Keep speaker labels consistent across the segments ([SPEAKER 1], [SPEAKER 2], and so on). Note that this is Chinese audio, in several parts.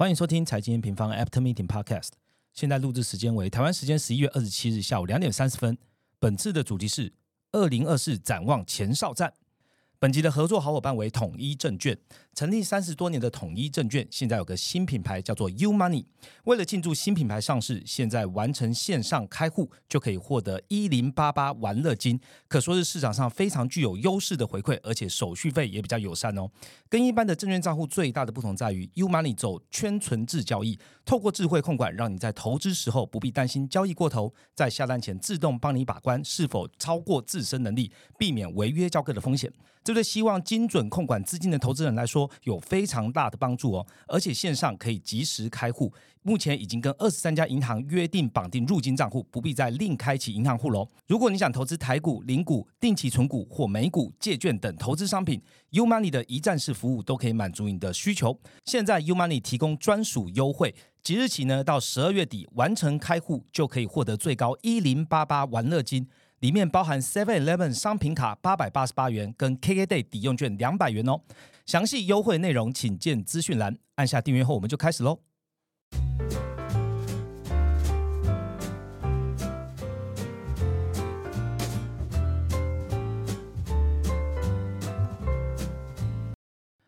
[SPEAKER 1] 欢迎收听财经平方 After Meeting Podcast。现在录制时间为台湾时间十一月二十七日下午两点三十分。本次的主题是二零二四展望前哨战。本集的合作好伙伴为统一证券，成立三十多年的统一证券，现在有个新品牌叫做 U Money。为了庆祝新品牌上市，现在完成线上开户就可以获得一零八八玩乐金，可说是市场上非常具有优势的回馈，而且手续费也比较友善哦。跟一般的证券账户最大的不同在于，U Money 走圈存制交易，透过智慧控管，让你在投资时候不必担心交易过头，在下单前自动帮你把关是否超过自身能力，避免违约交割的风险。这对希望精准控管资金的投资人来说有非常大的帮助哦，而且线上可以及时开户。目前已经跟二十三家银行约定绑定入金账户，不必再另开启银行户喽。如果你想投资台股、零股、定期存股或美股、借券等投资商品，U Money 的一站式服务都可以满足你的需求。现在 U Money 提供专属优惠，即日起呢到十二月底完成开户就可以获得最高一零八八玩乐金。里面包含 Seven Eleven 商品卡八百八十八元，跟 KKday 抵用券两百元哦。详细优惠内容请见资讯栏。按下订阅后，我们就开始喽。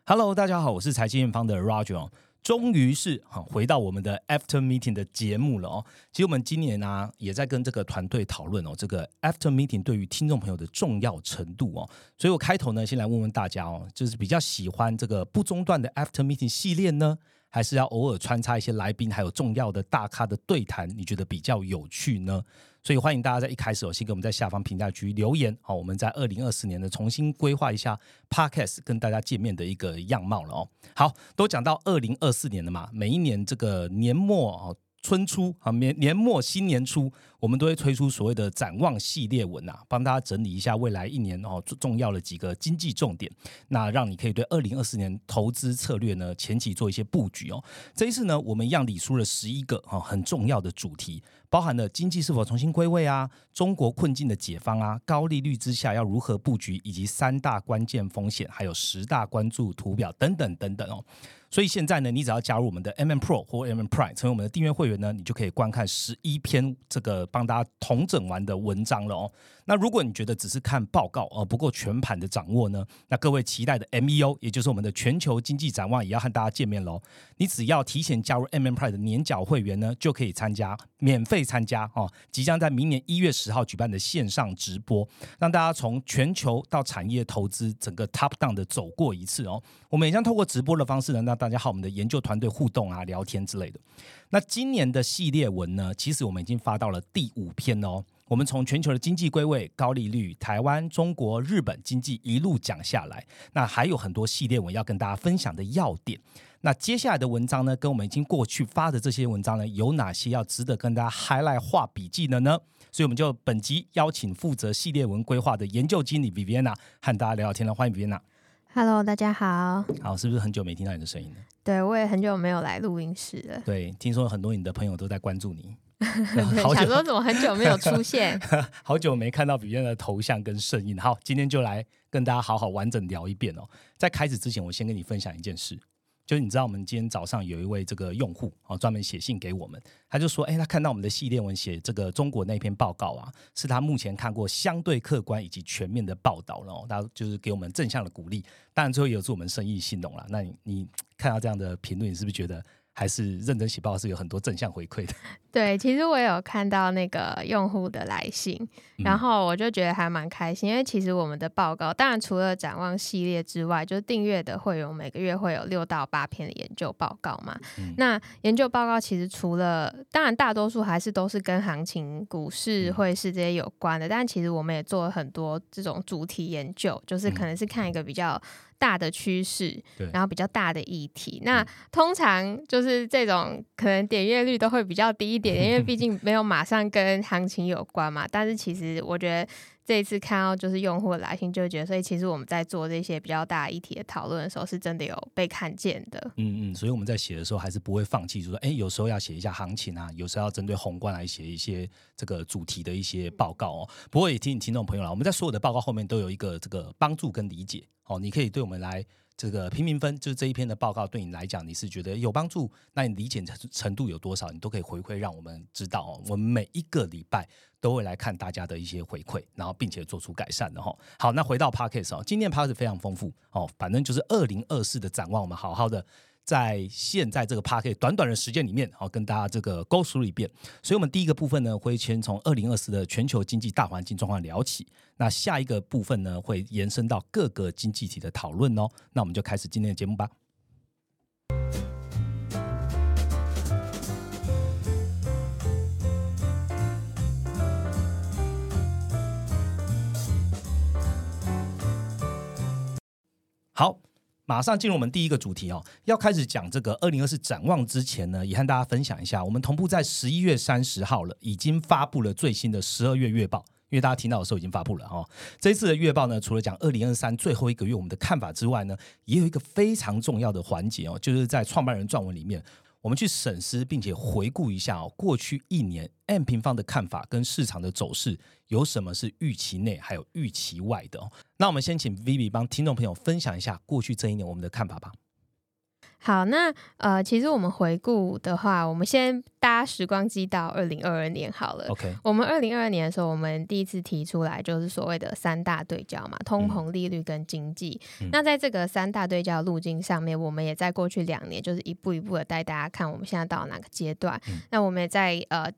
[SPEAKER 1] Hello，大家好，我是财经院方的 Roger。终于是哈回到我们的 After Meeting 的节目了哦。其实我们今年呢也在跟这个团队讨论哦，这个 After Meeting 对于听众朋友的重要程度哦。所以我开头呢先来问问大家哦，就是比较喜欢这个不中断的 After Meeting 系列呢，还是要偶尔穿插一些来宾还有重要的大咖的对谈？你觉得比较有趣呢？所以欢迎大家在一开始哦，先给我们在下方评价区留言，好，我们在二零二四年呢重新规划一下 Podcast 跟大家见面的一个样貌了哦。好，都讲到二零二四年了嘛，每一年这个年末哦。春初啊，年年末新年初，我们都会推出所谓的展望系列文啊，帮大家整理一下未来一年哦重要的几个经济重点，那让你可以对二零二四年投资策略呢前期做一些布局哦。这一次呢，我们一样理出了十一个哈很重要的主题，包含了经济是否重新归位啊，中国困境的解方啊，高利率之下要如何布局，以及三大关键风险，还有十大关注图表等等等等哦。所以现在呢，你只要加入我们的 MM Pro 或 MM Prime，成为我们的订阅会员呢，你就可以观看十一篇这个帮大家统整完的文章了哦。那如果你觉得只是看报告而不够全盘的掌握呢，那各位期待的 MEO，也就是我们的全球经济展望，也要和大家见面喽。你只要提前加入 MNPri 的年缴会员呢，就可以参加免费参加哦，即将在明年一月十号举办的线上直播，让大家从全球到产业投资整个 Top Down 的走过一次哦。我们也将透过直播的方式呢，让大家和我们的研究团队互动啊、聊天之类的。那今年的系列文呢，其实我们已经发到了第五篇哦。我们从全球的经济归位、高利率、台湾、中国、日本经济一路讲下来，那还有很多系列文要跟大家分享的要点。那接下来的文章呢，跟我们已经过去发的这些文章呢，有哪些要值得跟大家 highlight 画笔记的呢？所以我们就本集邀请负责系列文规划的研究经理 Viviana 和大家聊聊天了。欢迎 Viviana。
[SPEAKER 2] Hello，大家好。
[SPEAKER 1] 好，是不是很久没听到你的声音了？
[SPEAKER 2] 对，我也很久没有来录音室了。
[SPEAKER 1] 对，听说很多你的朋友都在关注你。
[SPEAKER 2] 想说怎么很久没有出现？
[SPEAKER 1] 好久没看到比燕的头像跟声音。好，今天就来跟大家好好完整聊一遍哦。在开始之前，我先跟你分享一件事。就是你知道，我们今天早上有一位这个用户哦，专门写信给我们，他就说，哎，他看到我们的系列文写这个中国那篇报告啊，是他目前看过相对客观以及全面的报道了，他就是给我们正向的鼓励。当然，最后也有祝我们生意兴隆了。那你你看到这样的评论，你是不是觉得？还是认真写报是有很多正向回馈的。
[SPEAKER 2] 对，其实我有看到那个用户的来信，然后我就觉得还蛮开心，因为其实我们的报告，当然除了展望系列之外，就是订阅的会员每个月会有六到八篇的研究报告嘛。那研究报告其实除了，当然大多数还是都是跟行情、股市、汇市这些有关的，但其实我们也做了很多这种主题研究，就是可能是看一个比较。大的趋势，然后比较大的议题。那通常就是这种可能点阅率都会比较低一点，因为毕 竟没有马上跟行情有关嘛。但是其实我觉得。这一次看到就是用户的来信，就觉得，所以其实我们在做这些比较大议题的讨论的时候，是真的有被看见的。
[SPEAKER 1] 嗯嗯，所以我们在写的时候还是不会放弃，就说，哎，有时候要写一下行情啊，有时候要针对宏观来写一些这个主题的一些报告哦。不过也提醒听众朋友了，我们在所有的报告后面都有一个这个帮助跟理解哦，你可以对我们来。这个平民分，就是这一篇的报告对你来讲，你是觉得有帮助？那你理解程度有多少？你都可以回馈让我们知道哦。我们每一个礼拜都会来看大家的一些回馈，然后并且做出改善的哈。好，那回到 p a r k e s 哦，今天 p a r k e s 非常丰富哦，反正就是二零二四的展望，我们好好的。在现在这个 p a r k e t 短短的时间里面，好跟大家这个 go through 一遍。所以，我们第一个部分呢，会先从二零二四的全球经济大环境状况聊起。那下一个部分呢，会延伸到各个经济体的讨论哦。那我们就开始今天的节目吧。好。马上进入我们第一个主题哦，要开始讲这个二零二四展望之前呢，也和大家分享一下，我们同步在十一月三十号了，已经发布了最新的十二月月报，因为大家听到的时候已经发布了哦。这一次的月报呢，除了讲二零二三最后一个月我们的看法之外呢，也有一个非常重要的环节哦，就是在创办人撰文里面。我们去审视并且回顾一下哦，过去一年 M 平方的看法跟市场的走势有什么是预期内，还有预期外的哦。那我们先请 Vivi 帮听众朋友分享一下过去这一年我们的看法吧。
[SPEAKER 2] 好，那呃，其实我们回顾的话，我们先搭时光机到二零二二年好了。
[SPEAKER 1] OK，
[SPEAKER 2] 我们二零二二年的时候，我们第一次提出来就是所谓的三大对焦嘛，通膨、利率跟经济。那在这个三大对焦路径上面，我们也在过去两年就是一步一步的带大家看我们现在到哪个阶段。那我们也在呃。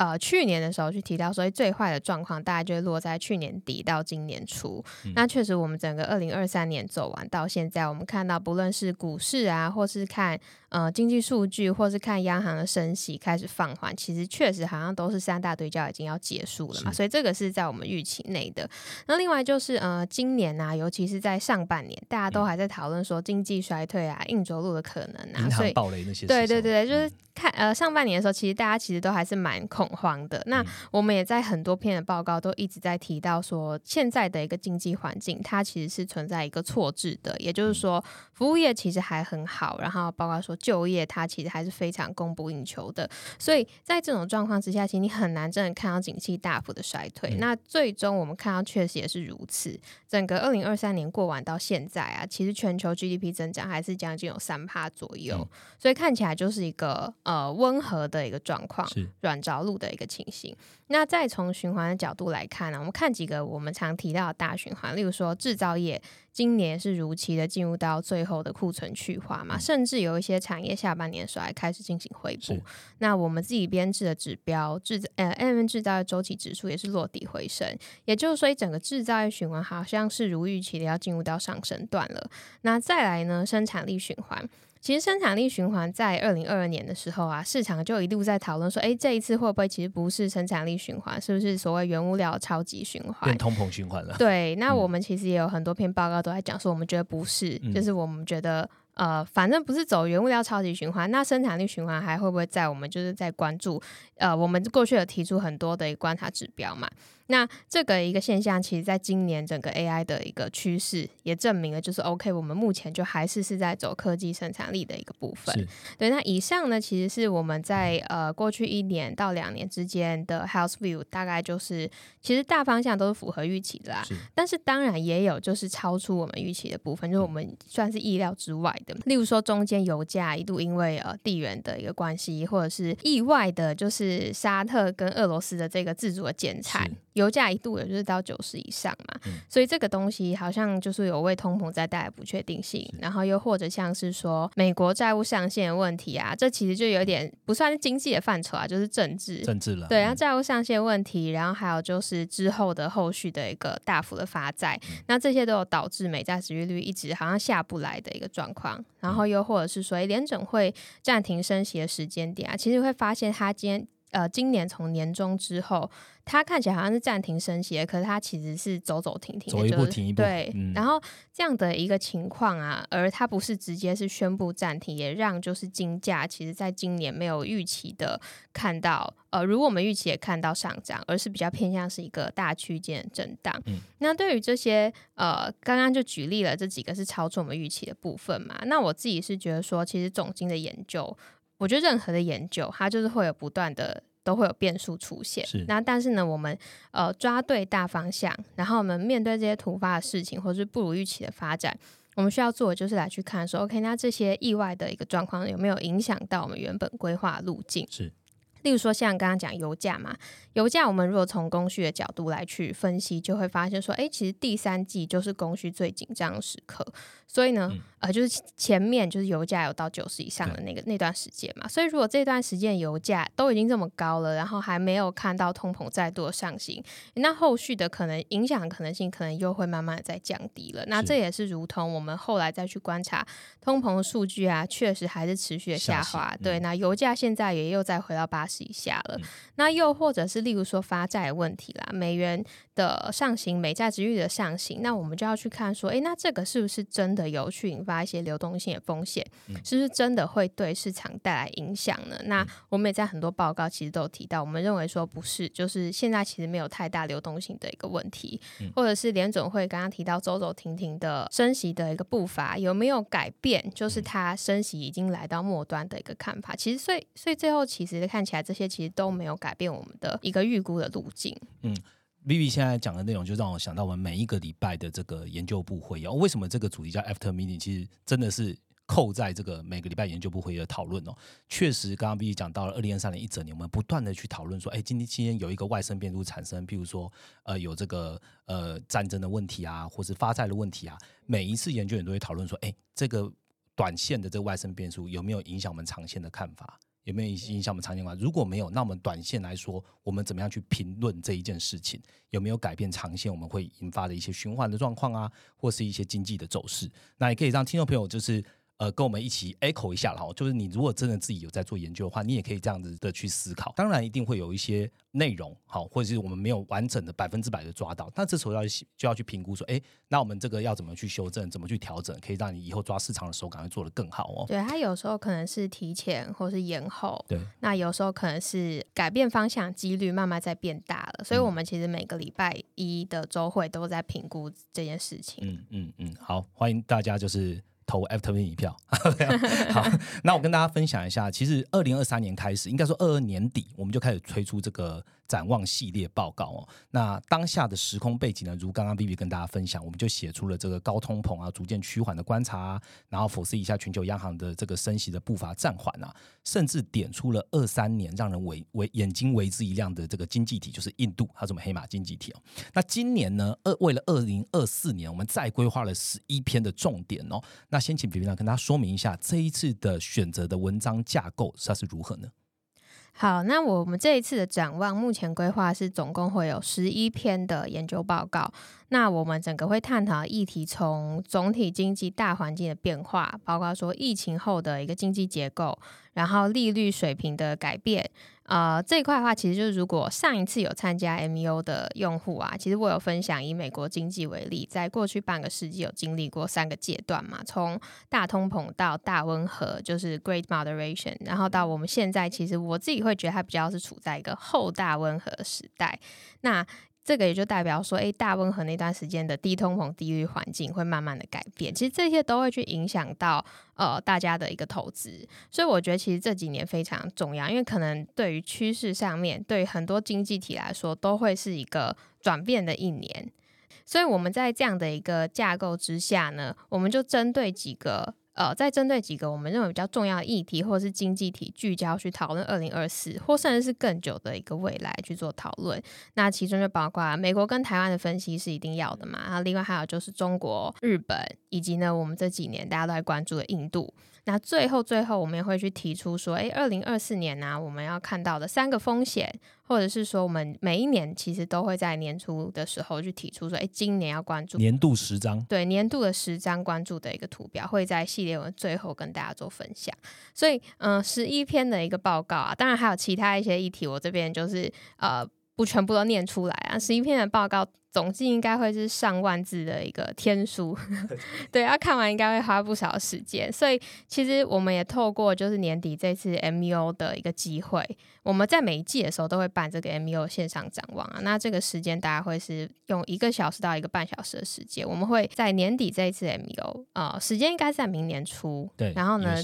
[SPEAKER 2] 呃，去年的时候去提到，所以最坏的状况大概就会落在去年底到今年初。那确实，我们整个二零二三年走完到现在，我们看到不论是股市啊，或是看。呃，经济数据或是看央行的升息开始放缓，其实确实好像都是三大对焦已经要结束了嘛，所以这个是在我们预期内的。那另外就是呃，今年啊，尤其是在上半年，大家都还在讨论说经济衰退啊、硬着陆的可能啊，
[SPEAKER 1] 所以暴雷那些。
[SPEAKER 2] 对对对，就是看呃上半年的时候，其实大家其实都还是蛮恐慌的。那我们也在很多篇的报告都一直在提到说，现在的一个经济环境它其实是存在一个错置的，也就是说，服务业其实还很好，然后包括说。就业它其实还是非常供不应求的，所以在这种状况之下，其实你很难真的看到景气大幅的衰退。那最终我们看到确实也是如此。整个二零二三年过完到现在啊，其实全球 GDP 增长还是将近有三帕左右，所以看起来就是一个呃温和的一个状况，软着陆的一个情形。那再从循环的角度来看呢，我们看几个我们常提到的大循环，例如说制造业。今年是如期的进入到最后的库存去化嘛，甚至有一些产业下半年的时候还开始进行回补。那我们自己编制的指标制呃 M 制造业周期指数也是落地回升，也就是说整个制造业循环好像是如预期的要进入到上升段了。那再来呢，生产力循环。其实生产力循环在二零二二年的时候啊，市场就一路在讨论说，哎，这一次会不会其实不是生产力循环，是不是所谓原物料超级循环，
[SPEAKER 1] 变通膨循环了？
[SPEAKER 2] 对，那我们其实也有很多篇报告都在讲说，我们觉得不是，就是我们觉得。呃，反正不是走原物料超级循环，那生产力循环还会不会在我们就是在关注？呃，我们过去有提出很多的观察指标嘛。那这个一个现象，其实在今年整个 AI 的一个趋势也证明了，就是 OK，我们目前就还是是在走科技生产力的一个部分。对，那以上呢，其实是我们在呃过去一年到两年之间的 Health View，大概就是其实大方向都是符合预期的啦。但是当然也有就是超出我们预期的部分，就是我们算是意料之外的。例如说，中间油价一度因为呃地缘的一个关系，或者是意外的，就是沙特跟俄罗斯的这个自主的减产。油价一度也就是到九十以上嘛，所以这个东西好像就是有为通膨在带来不确定性，然后又或者像是说美国债务上限问题啊，这其实就有点不算是经济的范畴啊，就是政治
[SPEAKER 1] 政治了。
[SPEAKER 2] 对，然后债务上限问题，然后还有就是之后的后续的一个大幅的发债，那这些都有导致美债收益率一直好像下不来的一个状况，然后又或者是说联准会暂停升息的时间点啊，其实会发现它今天。呃，今年从年中之后，它看起来好像是暂停升息，可是它其实是走走停停，
[SPEAKER 1] 走一步停一步。
[SPEAKER 2] 对，然后这样的一个情况啊，而它不是直接是宣布暂停，也让就是金价其实在今年没有预期的看到，呃，如果我们预期也看到上涨，而是比较偏向是一个大区间震荡。嗯，那对于这些呃，刚刚就举例了这几个是超出我们预期的部分嘛，那我自己是觉得说，其实总金的研究。我觉得任何的研究，它就是会有不断的都会有变数出现。
[SPEAKER 1] 是。
[SPEAKER 2] 那但是呢，我们呃抓对大方向，然后我们面对这些突发的事情，或者是不如预期的发展，我们需要做的就是来去看说，OK，那这些意外的一个状况有没有影响到我们原本规划路径？
[SPEAKER 1] 是。
[SPEAKER 2] 例如说，像刚刚讲油价嘛，油价我们如果从供需的角度来去分析，就会发现说，哎，其实第三季就是供需最紧张的时刻。所以呢，呃，就是前面就是油价有到九十以上的那个那段时间嘛，所以如果这段时间油价都已经这么高了，然后还没有看到通膨再度的上行，那后续的可能影响可能性可能又会慢慢的在降低了。那这也是如同我们后来再去观察通膨的数据啊，确实还是持续的下滑。对，那油价现在也又再回到八十以下了。那又或者是例如说发债的问题啦，美元的上行，美债值率的上行，那我们就要去看说，哎，那这个是不是真的？有去引发一些流动性的风险，是不是真的会对市场带来影响呢？那我们也在很多报告其实都有提到，我们认为说不是，就是现在其实没有太大流动性的一个问题，或者是联总会刚刚提到走走停停的升息的一个步伐有没有改变？就是它升息已经来到末端的一个看法。其实，所以，所以最后其实看起来这些其实都没有改变我们的一个预估的路径。嗯。
[SPEAKER 1] Vivi 现在讲的内容，就让我想到我们每一个礼拜的这个研究部会议。为什么这个主题叫 After Meeting？其实真的是扣在这个每个礼拜研究部会议的讨论哦。确实，刚刚 Vivi 讲到了二零二三年一整年，我们不断的去讨论说，哎，今天今天有一个外生变数产生，譬如说，呃，有这个呃战争的问题啊，或是发债的问题啊。每一次研究员都会讨论说，哎，这个短线的这个外生变数有没有影响我们长线的看法？有没有影响我们长线观？如果没有，那我们短线来说，我们怎么样去评论这一件事情？有没有改变长线？我们会引发的一些循环的状况啊，或是一些经济的走势？那也可以让听众朋友就是。呃，跟我们一起 echo 一下哈，就是你如果真的自己有在做研究的话，你也可以这样子的去思考。当然，一定会有一些内容好，或者是我们没有完整的百分之百的抓到，那这时候要就要去评估说，哎，那我们这个要怎么去修正，怎么去调整，可以让你以后抓市场的手感会做得更好哦。
[SPEAKER 2] 对，它有时候可能是提前或是延后，
[SPEAKER 1] 对，
[SPEAKER 2] 那有时候可能是改变方向几率慢慢在变大了，所以我们其实每个礼拜一的周会都在评估这件事情。
[SPEAKER 1] 嗯嗯嗯，好，欢迎大家就是。投 Me 一票，好，那我跟大家分享一下，其实二零二三年开始，应该说二二年底，我们就开始推出这个。展望系列报告哦，那当下的时空背景呢？如刚刚 B B 跟大家分享，我们就写出了这个高通膨啊，逐渐趋缓的观察，然后否视一下全球央行的这个升息的步伐暂缓啊，甚至点出了二三年让人为为眼睛为之一亮的这个经济体，就是印度，它什么黑马经济体哦。那今年呢，二为了二零二四年，我们再规划了十一篇的重点哦。那先请 B B 呢跟大家说明一下这一次的选择的文章架构它是如何呢？
[SPEAKER 2] 好，那我们这一次的展望，目前规划是总共会有十一篇的研究报告。那我们整个会探讨议题，从总体经济大环境的变化，包括说疫情后的一个经济结构，然后利率水平的改变。呃，这一块的话，其实就是如果上一次有参加 M U 的用户啊，其实我有分享以美国经济为例，在过去半个世纪有经历过三个阶段嘛，从大通膨到大温和，就是 Great Moderation，然后到我们现在，其实我自己会觉得它比较是处在一个后大温和时代。那这个也就代表说，哎，大温和那段时间的低通膨、低率环境会慢慢的改变。其实这些都会去影响到呃大家的一个投资，所以我觉得其实这几年非常重要，因为可能对于趋势上面，对于很多经济体来说都会是一个转变的一年。所以我们在这样的一个架构之下呢，我们就针对几个。呃，再针对几个我们认为比较重要的议题，或者是经济体聚焦去讨论二零二四，或甚至是更久的一个未来去做讨论。那其中就包括美国跟台湾的分析是一定要的嘛，然后另外还有就是中国、日本，以及呢我们这几年大家都在关注的印度。那最后最后，我们也会去提出说，诶，二零二四年呢，我们要看到的三个风险，或者是说，我们每一年其实都会在年初的时候去提出说，诶，今年要关注
[SPEAKER 1] 年度十张，
[SPEAKER 2] 对年度的十张关注的一个图表，会在系列文最后跟大家做分享。所以，嗯，十一篇的一个报告啊，当然还有其他一些议题，我这边就是呃。不全部都念出来啊！十一篇的报告总计应该会是上万字的一个天书 对，要看完应该会花不少时间。所以其实我们也透过就是年底这次 M U 的一个机会，我们在每一季的时候都会办这个 M U 线上展望啊。那这个时间大概会是用一个小时到一个半小时的时间，我们会在年底这一次 M U 呃，时间应该在明年初，
[SPEAKER 1] 对，
[SPEAKER 2] 然后呢？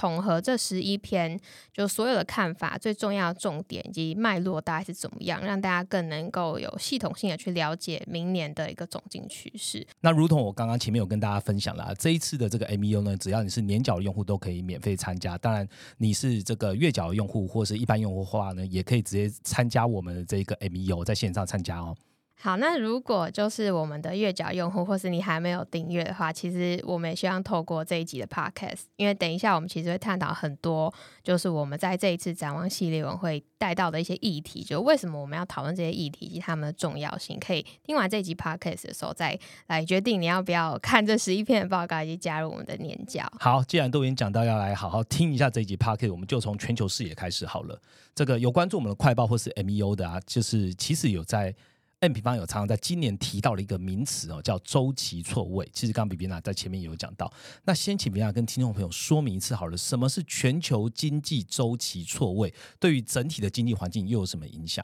[SPEAKER 2] 统合这十一篇，就所有的看法、最重要的重点以及脉络大概是怎么样，让大家更能够有系统性的去了解明年的一个总经趋势。
[SPEAKER 1] 那如同我刚刚前面有跟大家分享了，这一次的这个 M E U 呢，只要你是年缴的用户都可以免费参加。当然，你是这个月缴的用户或是一般用户的话呢，也可以直接参加我们的这个 M E U，在线上参加哦。
[SPEAKER 2] 好，那如果就是我们的月缴用户，或是你还没有订阅的话，其实我们也希望透过这一集的 podcast，因为等一下我们其实会探讨很多，就是我们在这一次展望系列文会带到的一些议题，就为什么我们要讨论这些议题以及他们的重要性。可以听完这集 podcast 的时候，再来决定你要不要看这十一篇的报告以及加入我们的年缴。
[SPEAKER 1] 好，既然都已经讲到要来好好听一下这一集 podcast，我们就从全球视野开始好了。这个有关注我们的快报或是 MEU 的啊，就是其实有在。M 平方有常常在今年提到了一个名词哦，叫周期错位。其实刚刚比比娜在前面也有讲到。那先请比比娜跟听众朋友说明一次好了，什么是全球经济周期错位？对于整体的经济环境又有什么影响？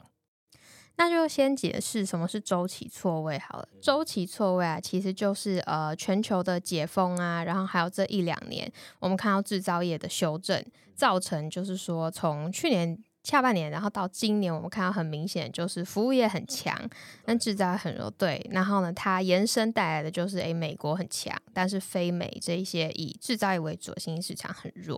[SPEAKER 2] 那就先解释什么是周期错位好了。周期错位啊，其实就是呃全球的解封啊，然后还有这一两年我们看到制造业的修正，造成就是说从去年。下半年，然后到今年，我们看到很明显就是服务业很强，那制造很弱。对，然后呢，它延伸带来的就是，诶，美国很强，但是非美这一些以制造业为主的新兴市场很弱。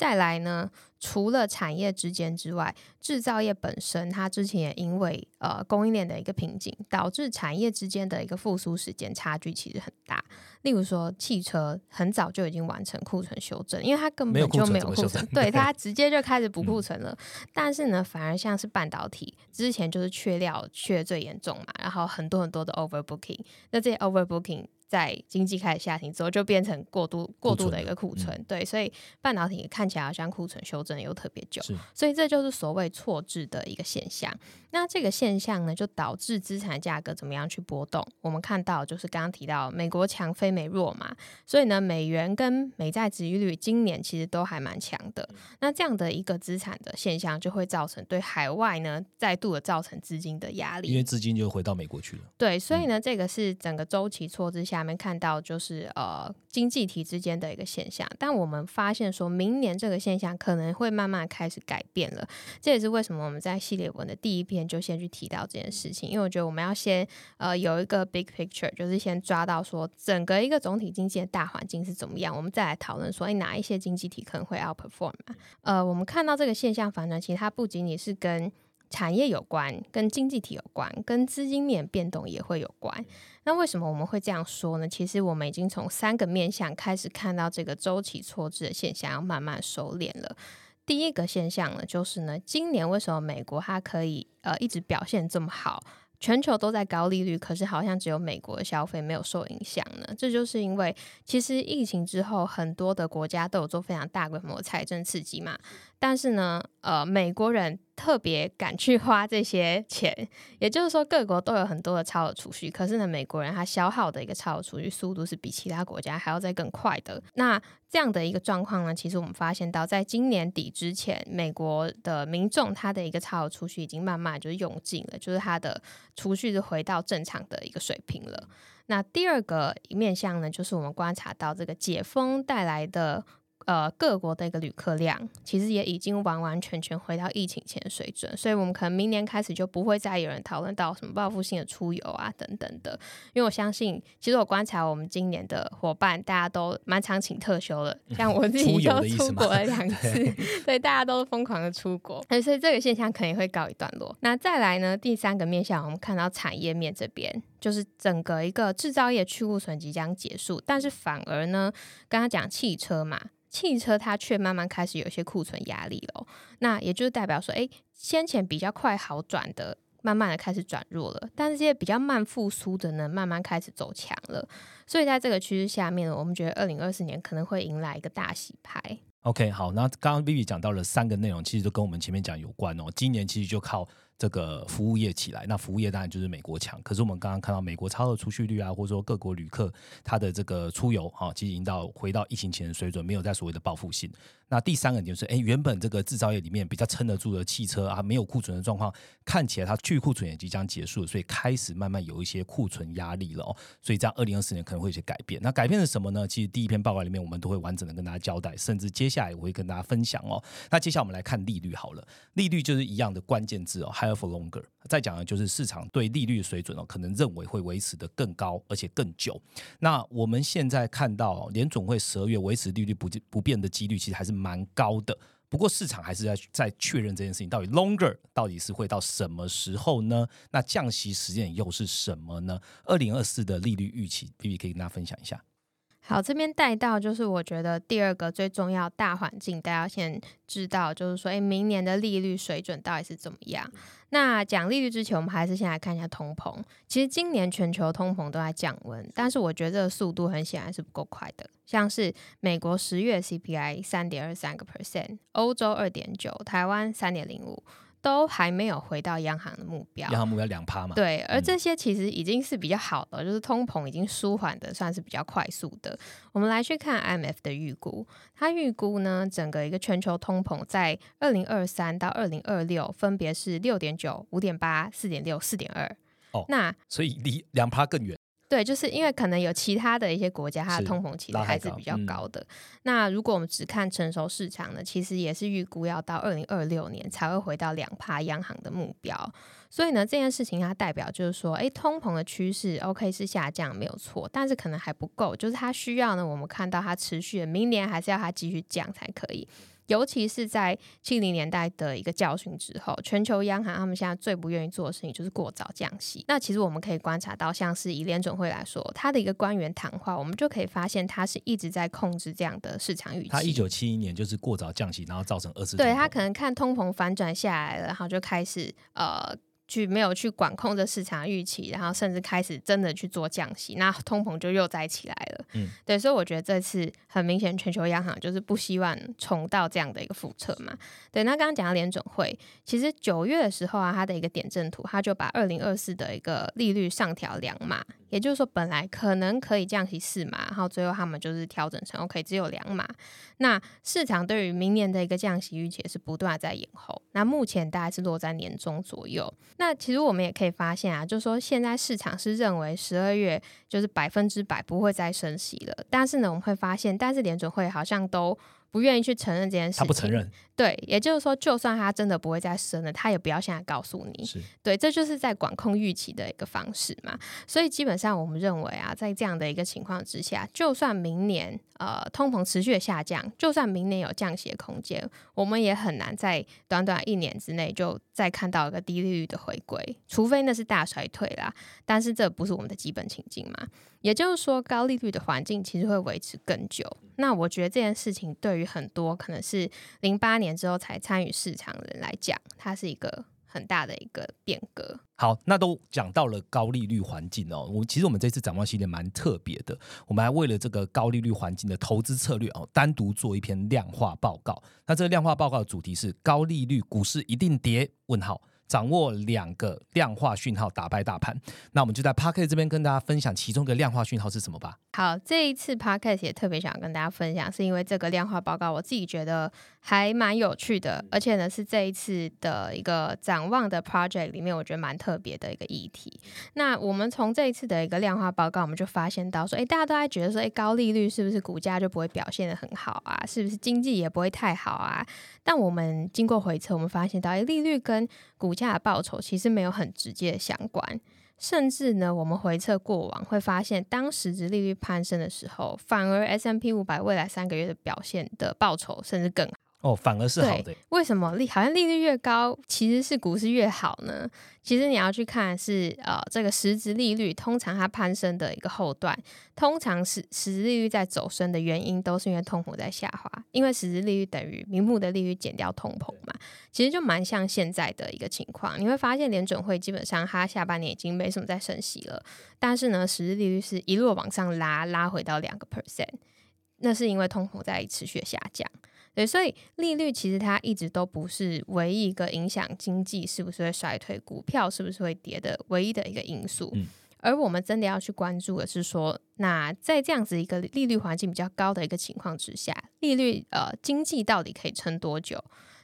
[SPEAKER 2] 再来呢，除了产业之间之外，制造业本身它之前也因为呃供应链的一个瓶颈，导致产业之间的一个复苏时间差距其实很大。例如说，汽车很早就已经完成库存修正，因为它根本就没有库存，对 它直接就开始补库存了。但是呢，反而像是半导体，之前就是缺料缺最严重嘛，然后很多很多的 overbooking，那这些 overbooking。在经济开始下行之后，就变成过度过度的一个库存，对，所以半导体看起来好像库存修正又特别久，所以这就是所谓错置的一个现象。那这个现象呢，就导致资产价格怎么样去波动？我们看到就是刚刚提到美国强非美弱嘛，所以呢，美元跟美债值率今年其实都还蛮强的。那这样的一个资产的现象，就会造成对海外呢再度的造成资金的压力，
[SPEAKER 1] 因为资金就回到美国去了。
[SPEAKER 2] 对，所以呢，这个是整个周期错置下。我们看到就是呃经济体之间的一个现象，但我们发现说明年这个现象可能会慢慢开始改变了。这也是为什么我们在系列文的第一篇就先去提到这件事情，因为我觉得我们要先呃有一个 big picture，就是先抓到说整个一个总体经济的大环境是怎么样，我们再来讨论说，哎哪一些经济体可能会 outperform 嘛？呃，我们看到这个现象反转，其实它不仅仅是跟产业有关，跟经济体有关，跟资金面变动也会有关。那为什么我们会这样说呢？其实我们已经从三个面向开始看到这个周期错置的现象要慢慢收敛了。第一个现象呢，就是呢，今年为什么美国它可以呃一直表现这么好？全球都在高利率，可是好像只有美国的消费没有受影响呢？这就是因为其实疫情之后，很多的国家都有做非常大规模的财政刺激嘛。但是呢，呃，美国人特别敢去花这些钱，也就是说，各国都有很多的超额储蓄。可是呢，美国人他消耗的一个超额储蓄速度是比其他国家还要再更快的。那这样的一个状况呢，其实我们发现到，在今年底之前，美国的民众他的一个超额储蓄已经慢慢就是用尽了，就是他的储蓄是回到正常的一个水平了。那第二个面向呢，就是我们观察到这个解封带来的。呃，各国的一个旅客量其实也已经完完全全回到疫情前水准，所以我们可能明年开始就不会再有人讨论到什么报复性的出游啊等等的，因为我相信，其实我观察我们今年的伙伴，大家都蛮常请特休了，像我自己都出国了两 次，所以大家都疯狂的出国，所以这个现象肯定会告一段落。那再来呢，第三个面向，我们看到产业面这边，就是整个一个制造业去库存即将结束，但是反而呢，刚刚讲汽车嘛。汽车它却慢慢开始有一些库存压力了。那也就是代表说，哎，先前比较快好转的，慢慢的开始转弱了，但是这些比较慢复苏的呢，慢慢开始走强了。所以在这个趋势下面呢，我们觉得二零二四年可能会迎来一个大洗牌。
[SPEAKER 1] OK，好，那刚刚 Vivi 讲到了三个内容，其实都跟我们前面讲有关哦。今年其实就靠。这个服务业起来，那服务业当然就是美国强。可是我们刚刚看到美国超额储蓄率啊，或者说各国旅客他的这个出游啊，其实已经到回到疫情前的水准，没有在所谓的报复性。那第三个就是，哎，原本这个制造业里面比较撑得住的汽车啊，没有库存的状况，看起来它去库存也即将结束，所以开始慢慢有一些库存压力了哦。所以在二零二四年可能会有些改变。那改变是什么呢？其实第一篇报告里面我们都会完整的跟大家交代，甚至接下来我会跟大家分享哦。那接下来我们来看利率好了，利率就是一样的关键字哦还，higher for longer。再讲的就是市场对利率水准哦，可能认为会维持的更高，而且更久。那我们现在看到联总会十二月维持利率不不变的几率，其实还是蛮高的。不过市场还是在在确认这件事情，到底 longer 到底是会到什么时候呢？那降息时间又是什么呢？二零二四的利率预期，B B 可以跟大家分享一下。
[SPEAKER 2] 好，这边带到就是我觉得第二个最重要大环境，大家先知道，就是说，哎，明年的利率水准到底是怎么样？那讲利率之前，我们还是先来看一下通膨。其实今年全球通膨都在降温，但是我觉得这个速度很显然是不够快的。像是美国十月 CPI 三点二三个 percent，欧洲二点九，台湾三点零五。都还没有回到央行的目标，
[SPEAKER 1] 央行目标两趴嘛。
[SPEAKER 2] 对，而这些其实已经是比较好的，就是通膨已经舒缓的，算是比较快速的。我们来去看 IMF 的预估，它预估呢，整个一个全球通膨在二零二三到二零二六分别是六点九、五点八、四点六、四点二。
[SPEAKER 1] 哦，
[SPEAKER 2] 那
[SPEAKER 1] 所以离两趴更远。
[SPEAKER 2] 对，就是因为可能有其他的一些国家，它的通膨其实还是比较高的。那如果我们只看成熟市场呢，其实也是预估要到二零二六年才会回到两帕央行的目标。所以呢，这件事情它代表就是说，哎，通膨的趋势 OK 是下降没有错，但是可能还不够，就是它需要呢，我们看到它持续的，明年还是要它继续降才可以。尤其是在七零年代的一个教训之后，全球央行他们现在最不愿意做的事情就是过早降息。那其实我们可以观察到，像是以联准会来说，它的一个官员谈话，我们就可以发现，它是一直在控制这样的市场预期。
[SPEAKER 1] 它一九七一年就是过早降息，然后造成二次
[SPEAKER 2] 对他可能看通膨反转下来了，然后就开始呃。去没有去管控这市场预期，然后甚至开始真的去做降息，那通膨就又再起来了。嗯，对，所以我觉得这次很明显，全球央行就是不希望重蹈这样的一个覆辙嘛。对，那刚刚讲到联准会，其实九月的时候啊，它的一个点阵图，它就把二零二四的一个利率上调两码。也就是说，本来可能可以降息四码，然后最后他们就是调整成 OK 只有两码。那市场对于明年的一个降息预期是不断在延后。那目前大概是落在年中左右。那其实我们也可以发现啊，就是说现在市场是认为十二月就是百分之百不会再升息了。但是呢，我们会发现，但是联准会好像都。不愿意去承认这件事情，他
[SPEAKER 1] 不承认。
[SPEAKER 2] 对，也就是说，就算他真的不会再生了，他也不要现在告诉你。
[SPEAKER 1] 是，
[SPEAKER 2] 对，这就是在管控预期的一个方式嘛。所以基本上，我们认为啊，在这样的一个情况之下，就算明年呃通膨持续的下降，就算明年有降息的空间，我们也很难在短短一年之内就再看到一个低利率的回归，除非那是大衰退啦。但是这不是我们的基本情境嘛？也就是说，高利率的环境其实会维持更久。那我觉得这件事情对于很多可能是零八年之后才参与市场的人来讲，它是一个很大的一个变革。
[SPEAKER 1] 好，那都讲到了高利率环境哦。我其实我们这次展望系列蛮特别的，我们还为了这个高利率环境的投资策略哦，单独做一篇量化报告。那这个量化报告的主题是高利率股市一定跌？问号。掌握两个量化讯号打败大盘，那我们就在 p a r k e t 这边跟大家分享其中一个量化讯号是什么吧。
[SPEAKER 2] 好，这一次 p a r k e t 也特别想跟大家分享，是因为这个量化报告我自己觉得还蛮有趣的，而且呢是这一次的一个展望的 project 里面，我觉得蛮特别的一个议题。那我们从这一次的一个量化报告，我们就发现到说，哎，大家都在觉得说，哎，高利率是不是股价就不会表现的很好啊？是不是经济也不会太好啊？但我们经过回测，我们发现到，哎，利率跟股价的报酬其实没有很直接的相关，甚至呢，我们回测过往会发现，当时值利率攀升的时候，反而 S M P 五百未来三个月的表现的报酬甚至更好。
[SPEAKER 1] 哦，反而是好的。
[SPEAKER 2] 为什么利好像利率越高，其实是股市越好呢？其实你要去看是呃这个实质利率，通常它攀升的一个后段，通常是实质利率在走升的原因，都是因为通膨在下滑。因为实质利率等于名目的利率减掉通膨嘛，其实就蛮像现在的一个情况。你会发现联准会基本上它下半年已经没什么在升息了，但是呢，实质利率是一路往上拉，拉回到两个 percent，那是因为通膨在持续下降。对，所以利率其实它一直都不是唯一一个影响经济是不是会衰退、股票是不是会跌的唯一的一个因素。而我们真的要去关注的是说，那在这样子一个利率环境比较高的一个情况之下，利率呃经济到底可以撑多久？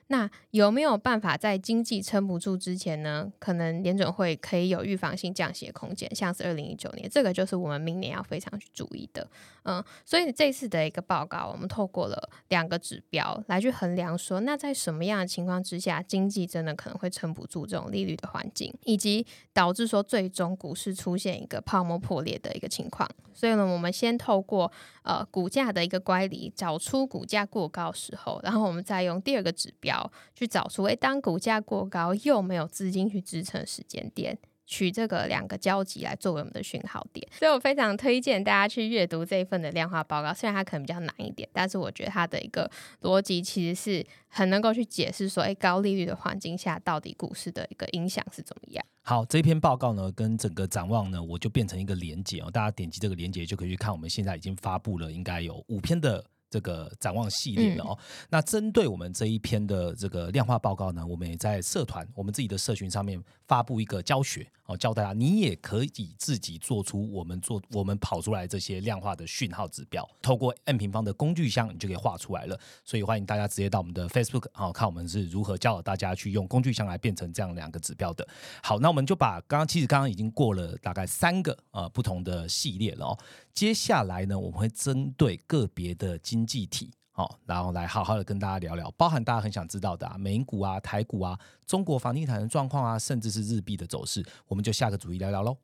[SPEAKER 2] 那有没有办法在经济撑不住之前呢？可能联准会可以有预防性降息的空间，像是二零一九年，这个就是我们明年要非常去注意的。嗯，所以这次的一个报告，我们透过了两个指标来去衡量，说那在什么样的情况之下，经济真的可能会撑不住这种利率的环境，以及导致说最终股市出现一个泡沫破裂的一个情况。所以呢，我们先透过呃股价的一个乖离，找出股价过高时候，然后我们再用第二个指标去找出，诶，当股价过高又没有资金去支撑时间点。取这个两个交集来作为我们的讯号点，所以我非常推荐大家去阅读这一份的量化报告。虽然它可能比较难一点，但是我觉得它的一个逻辑其实是很能够去解释说，哎，高利率的环境下到底股市的一个影响是怎么样。
[SPEAKER 1] 好，这篇报告呢跟整个展望呢，我就变成一个连接哦，大家点击这个连接就可以去看我们现在已经发布了，应该有五篇的。这个展望系列了哦，那针对我们这一篇的这个量化报告呢，我们也在社团我们自己的社群上面发布一个教学哦，教大家你也可以自己做出我们做我们跑出来这些量化的讯号指标，透过 n 平方的工具箱，你就可以画出来了。所以欢迎大家直接到我们的 Facebook 好看我们是如何教导大家去用工具箱来变成这样两个指标的。好，那我们就把刚刚其实刚刚已经过了大概三个呃不同的系列了哦。接下来呢，我们会针对个别的经济体，好，然后来好好的跟大家聊聊，包含大家很想知道的啊，美股啊、台股啊、中国房地产的状况啊，甚至是日币的走势，我们就下个主题聊聊喽。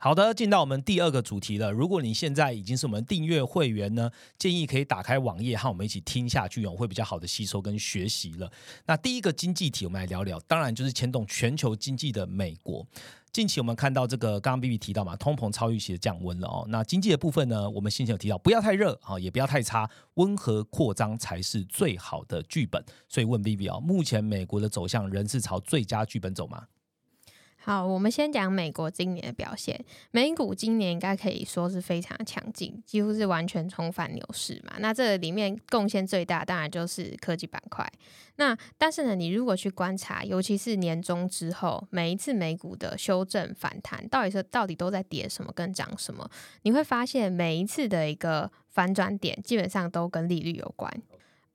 [SPEAKER 1] 好的，进到我们第二个主题了。如果你现在已经是我们订阅会员呢，建议可以打开网页和我们一起听下去哦，会比较好的吸收跟学习了。那第一个经济体，我们来聊聊，当然就是牵动全球经济的美国。近期我们看到这个，刚刚 B B 提到嘛，通膨超预期的降温了哦。那经济的部分呢，我们先前有提到，不要太热啊，也不要太差，温和扩张才是最好的剧本。所以问 B B 啊，目前美国的走向仍是朝最佳剧本走吗？
[SPEAKER 2] 好，我们先讲美国今年的表现。美股今年应该可以说是非常强劲，几乎是完全重返牛市嘛。那这里面贡献最大，当然就是科技板块。那但是呢，你如果去观察，尤其是年终之后，每一次美股的修正反弹，到底是到底都在跌什么跟涨什么？你会发现每一次的一个反转点，基本上都跟利率有关。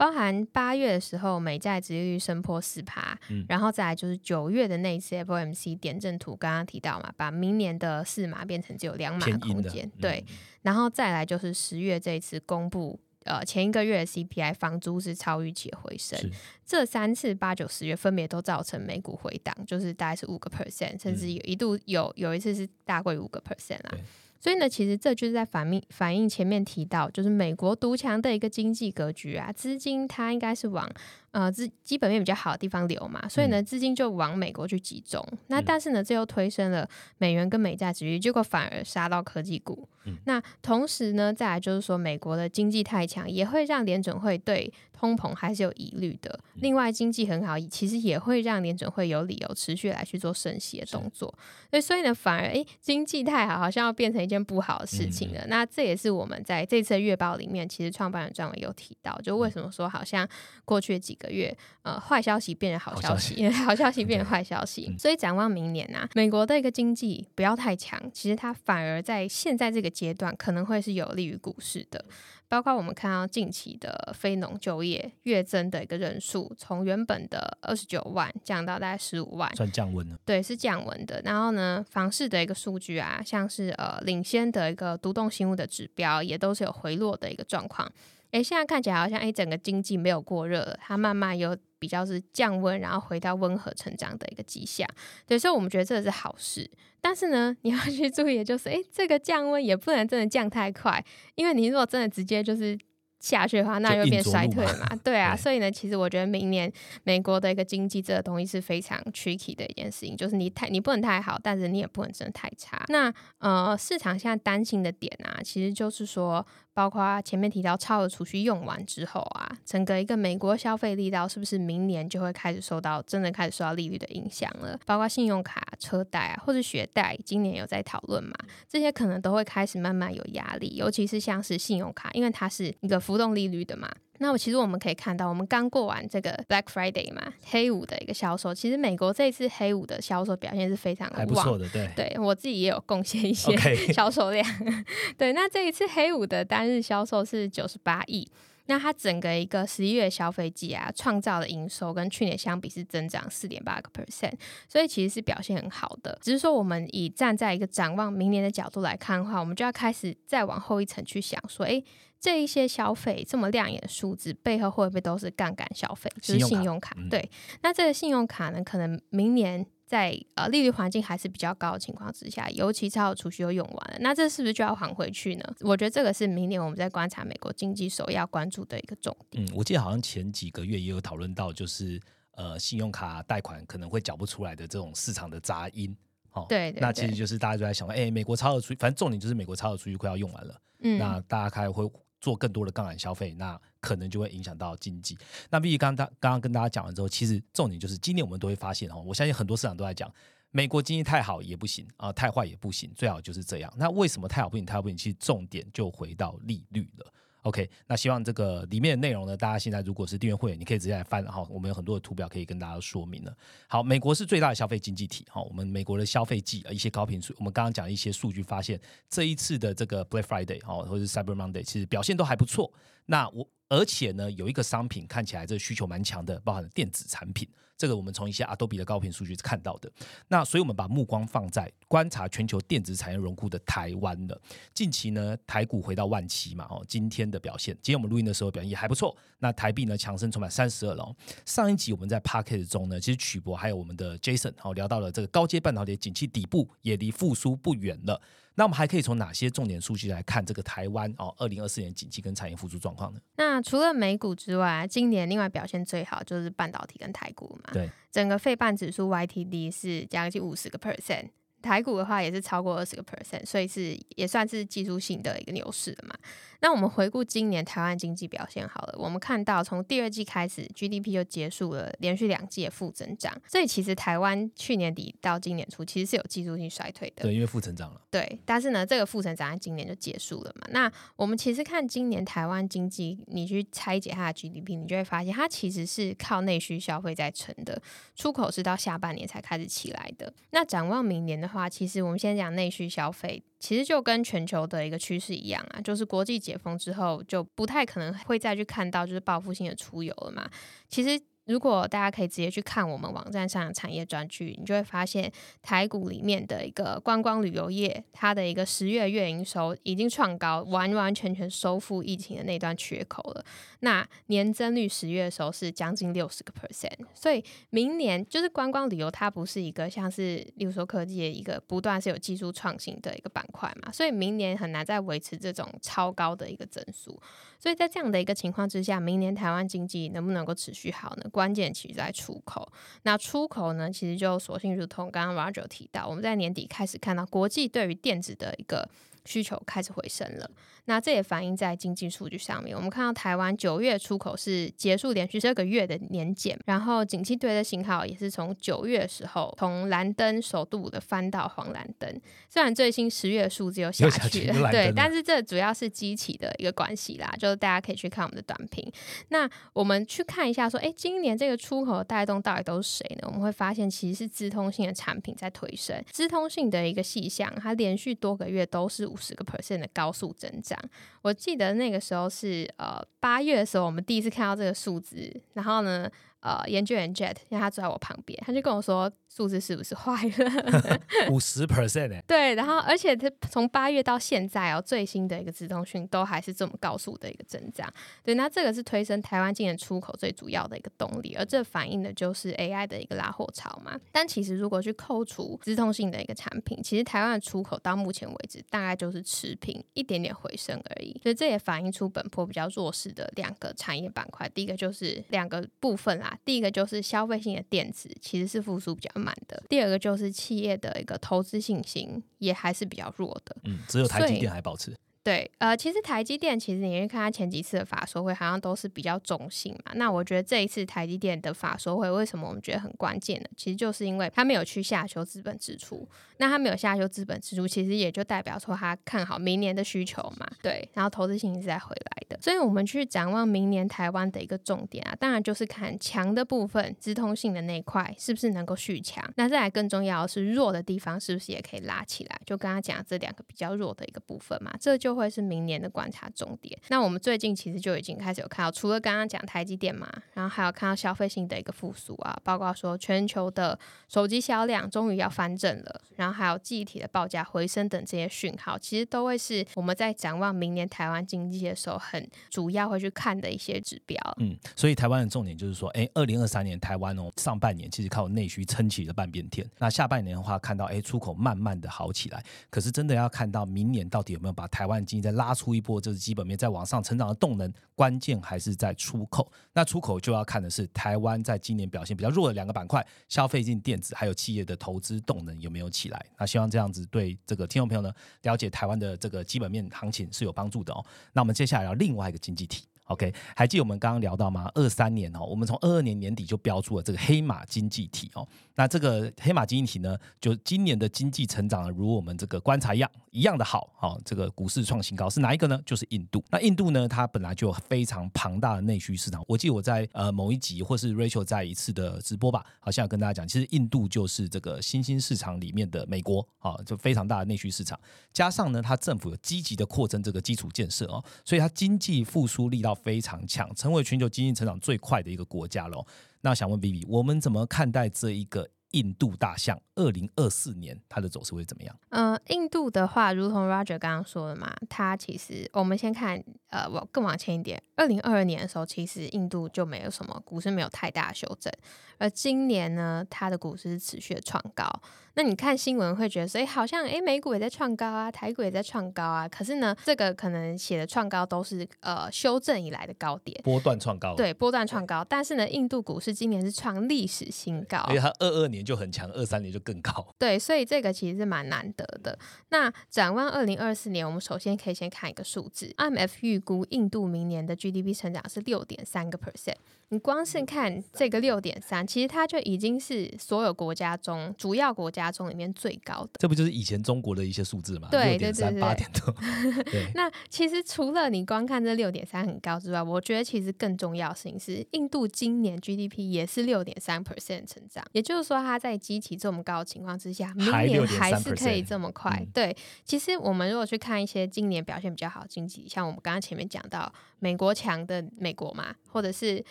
[SPEAKER 2] 包含八月的时候，美债殖利率升破四趴，然后再来就是九月的那一次 FOMC 点阵图，刚刚提到嘛，把明年的四码变成只有两码空间，对，然后再来就是十月这一次公布，呃，前一个月的 CPI 房租是超预期回升，这三次八九十月分别都造成美股回档，就是大概是五个 percent，甚至有一度有有一次是大过五个 percent 啦。所以呢，其实这就是在反映反映前面提到，就是美国独强的一个经济格局啊，资金它应该是往。呃，资基本面比较好的地方流嘛，所以呢，资金就往美国去集中。那但是呢，这又推升了美元跟美债值率，结果反而杀到科技股。那同时呢，再来就是说，美国的经济太强，也会让联准会对通膨还是有疑虑的。另外，经济很好，其实也会让联准会有理由持续来去做升息的动作。所以，所以呢，反而哎，经济太好，好像要变成一件不好的事情了。那这也是我们在这次月报里面，其实创办人专文有提到，就为什么说好像过去几个。个月，呃，坏消息变成好消息，好消息变成坏消息，所以展望明年呐，美国的一个经济不要太强，其实它反而在现在这个阶段可能会是有利于股市的。包括我们看到近期的非农就业月增的一个人数，从原本的二十九万降到大概十五万，
[SPEAKER 1] 算降温了。
[SPEAKER 2] 对，是降温的。然后呢，房市的一个数据啊，像是呃领先的一个独栋新屋的指标，也都是有回落的一个状况。哎，现在看起来好像哎，整个经济没有过热，它慢慢有比较是降温，然后回到温和成长的一个迹象。对，所以我们觉得这个是好事。但是呢，你要 去注意的就是，诶，这个降温也不能真的降太快，因为你如果真的直接就是下去的话，那又变衰退嘛。对啊，所以呢，其实我觉得明年美国的一个经济这个东西是非常 tricky 的一件事情，就是你太你不能太好，但是你也不能真的太差。那呃，市场现在担心的点啊，其实就是说。包括前面提到超额储蓄用完之后啊，整个一个美国消费力道是不是明年就会开始受到真的开始受到利率的影响了？包括信用卡、车贷啊，或者学贷，今年有在讨论嘛？这些可能都会开始慢慢有压力，尤其是像是信用卡，因为它是一个浮动利率的嘛。那我其实我们可以看到，我们刚过完这个 Black Friday 嘛，黑五的一个销售，其实美国这一次黑五的销售表现是非常
[SPEAKER 1] 还不错的，对，
[SPEAKER 2] 对我自己也有贡献一些 销售量。对，那这一次黑五的单日销售是九十八亿，那它整个一个十一月消费季啊，创造的营收跟去年相比是增长四点八个 percent，所以其实是表现很好的。只是说我们以站在一个展望明年的角度来看的话，我们就要开始再往后一层去想，说，哎，这一些消费这么亮眼的数字背后会不会都是杠杆消费，就是信用卡？对，那这个信用卡呢，可能明年。在呃利率环境还是比较高的情况之下，尤其超额储蓄又用完了，那这是不是就要还回去呢？我觉得这个是明年我们在观察美国经济首要关注的一个重点。
[SPEAKER 1] 嗯，我记得好像前几个月也有讨论到，就是呃信用卡贷款可能会缴不出来的这种市场的杂音。
[SPEAKER 2] 哦，对，
[SPEAKER 1] 那其实就是大家都在想，哎，美国超额储，反正重点就是美国超额储蓄快要用完了，嗯，那大家开始会做更多的杠杆消费，那。可能就会影响到经济。那毕竟刚刚刚刚跟大家讲完之后，其实重点就是今年我们都会发现哦，我相信很多市场都在讲，美国经济太好也不行啊，太坏也不行，最好就是这样。那为什么太好不行，太好不行？其实重点就回到利率了。OK，那希望这个里面的内容呢，大家现在如果是订阅会员，你可以直接来翻哈，我们有很多的图表可以跟大家说明了。好，美国是最大的消费经济体哈，我们美国的消费季一些高频数，我们刚刚讲一些数据发现，这一次的这个 Black Friday 哈，或者是 Cyber Monday，其实表现都还不错。那我而且呢，有一个商品看起来这个需求蛮强的，包含电子产品。这个我们从一些 Adobe 的高频数据看到的。那所以我们把目光放在观察全球电子产业荣枯的台湾的近期呢，台股回到万七嘛，哦，今天的表现，今天我们录音的时候表现也还不错。那台币呢强升，充满三十二了。上一集我们在 p a c k e t 中呢，其实曲博还有我们的 Jason 好聊到了这个高阶半导体景气底部也离复苏不远了。那我们还可以从哪些重点数据来看这个台湾哦，二零二四年景气跟产业复苏状况呢？
[SPEAKER 2] 那除了美股之外，今年另外表现最好就是半导体跟台股嘛。
[SPEAKER 1] 对，
[SPEAKER 2] 整个费半指数 YTD 是将近五十个 percent，台股的话也是超过二十个 percent，所以是也算是技术性的一个牛市了嘛。那我们回顾今年台湾经济表现好了，我们看到从第二季开始，GDP 就结束了连续两季的负增长。所以其实台湾去年底到今年初其实是有技术性衰退的。
[SPEAKER 1] 对，因为负增长了。
[SPEAKER 2] 对，但是呢，这个负增长在今年就结束了嘛。那我们其实看今年台湾经济，你去拆解它的 GDP，你就会发现它其实是靠内需消费在撑的，出口是到下半年才开始起来的。那展望明年的话，其实我们先讲内需消费。其实就跟全球的一个趋势一样啊，就是国际解封之后，就不太可能会再去看到就是报复性的出游了嘛。其实。如果大家可以直接去看我们网站上的产业专区，你就会发现台股里面的一个观光旅游业，它的一个十月月营收已经创高，完完全全收复疫情的那段缺口了。那年增率十月的时候是将近六十个 percent，所以明年就是观光旅游，它不是一个像是例如说科技的一个不断是有技术创新的一个板块嘛，所以明年很难再维持这种超高的一个增速。所以在这样的一个情况之下，明年台湾经济能不能够持续好呢？关键其实在出口。那出口呢，其实就索性如同刚刚 Roger 提到，我们在年底开始看到国际对于电子的一个需求开始回升了。那这也反映在经济数据上面。我们看到台湾九月出口是结束连续十二个月的年减，然后景气对的信号也是从九月的时候从蓝灯首度的翻到黄蓝灯。虽然最新十月数字又下去了，对，但是这主要是机器的一个关系啦。就是大家可以去看我们的短评。那我们去看一下，说，哎，今年这个出口带动到底都是谁呢？我们会发现其实是资通性的产品在推升，资通性的一个细项，它连续多个月都是五十个 percent 的高速增长。我记得那个时候是呃八月的时候，我们第一次看到这个数字，然后呢，呃，研究员 Jet，因为他坐在我旁边，他就跟我说，数字是不是坏了？
[SPEAKER 1] 五十 percent 哎，
[SPEAKER 2] 对，然后而且它从八月到现在哦，最新的一个直通讯都还是这么高速的一个增长。对，那这个是推升台湾今年出口最主要的一个动力，而这反映的就是 AI 的一个拉货潮嘛。但其实如果去扣除直通性的一个产品，其实台湾的出口到目前为止大概就是持平，一点点回升而已。所以这也反映出本波比较弱势的两个产业板块，第一个就是两个部分啦，第一个就是消费性的电子其实是复苏比较慢的，第二个就是企业的一个投资信心也还是比较弱的。
[SPEAKER 1] 嗯，只有台积电还保持。
[SPEAKER 2] 对，呃，其实台积电其实你去看它前几次的法说会，好像都是比较中性嘛。那我觉得这一次台积电的法说会，为什么我们觉得很关键呢？其实就是因为它没有去下修资本支出。那它没有下修资本支出，其实也就代表说它看好明年的需求嘛。对，然后投资性是在回来的。所以我们去展望明年台湾的一个重点啊，当然就是看强的部分，资通性的那一块是不是能够续强。那再来更重要的是弱的地方是不是也可以拉起来？就刚刚讲这两个比较弱的一个部分嘛，这就会是明年的观察重点。那我们最近其实就已经开始有看到，除了刚刚讲台积电嘛，然后还有看到消费性的一个复苏啊，包括说全球的手机销量终于要翻正了，然后还有记忆体的报价回升等这些讯号，其实都会是我们在展望明年台湾经济的时候很主要会去看的一些指标。
[SPEAKER 1] 嗯，所以台湾的重点就是说，哎，二零二三年台湾哦，上半年其实靠内需撑起了半边天，那下半年的话，看到哎出口慢慢的好起来，可是真的要看到明年到底有没有把台湾经济再拉出一波，就是基本面在往上成长的动能，关键还是在出口。那出口就要看的是台湾在今年表现比较弱的两个板块，消费性电子还有企业的投资动能有没有起来？那希望这样子对这个听众朋友呢，了解台湾的这个基本面行情是有帮助的哦。那我们接下来要另外一个经济体。OK，还记得我们刚刚聊到吗？二三年哦，我们从二二年年底就标出了这个黑马经济体哦。那这个黑马经济体呢，就今年的经济成长如我们这个观察一样一样的好哦。这个股市创新高是哪一个呢？就是印度。那印度呢，它本来就有非常庞大的内需市场。我记得我在呃某一集或是 Rachel 在一次的直播吧，好像有跟大家讲，其实印度就是这个新兴市场里面的美国啊，就非常大的内需市场。加上呢，它政府有积极的扩增这个基础建设哦，所以它经济复苏力道非常强。成为全球经济成长最快的一个国家喽。那想问 B B，我们怎么看待这一个印度大象？二零二四年它的走势会怎么样？
[SPEAKER 2] 呃，印度的话，如同 Roger 刚刚说的嘛，它其实我们先看，呃，我更往前一点，二零二二年的时候，其实印度就没有什么股市没有太大的修正，而今年呢，它的股市是持续的创高。那你看新闻会觉得，所以好像哎，美股也在创高啊，台股也在创高啊。可是呢，这个可能写的创高都是呃修正以来的高点，
[SPEAKER 1] 波段创高。
[SPEAKER 2] 对，波段创高。但是呢，印度股市今年是创历史新高，
[SPEAKER 1] 因为它二二年就很强，二三年就更高。
[SPEAKER 2] 对，所以这个其实是蛮难得的。那展望二零二四年，我们首先可以先看一个数字，IMF 预估印度明年的 GDP 成长是六点三个 percent。你光是看这个六点三，其实它就已经是所有国家中主要国家中里面最高的。
[SPEAKER 1] 这不就是以前中国的一些数字吗？
[SPEAKER 2] 对
[SPEAKER 1] 对对八点多。
[SPEAKER 2] 那其实除了你光看这六点三很高之外，我觉得其实更重要的事情是，印度今年 GDP 也是六点三 percent 成长，也就是说它在激起这么高的情况之下，明年还是可以这么快。对，其实我们如果去看一些今年表现比较好的经济，像我们刚刚前面讲到。美国强的美国嘛，或者是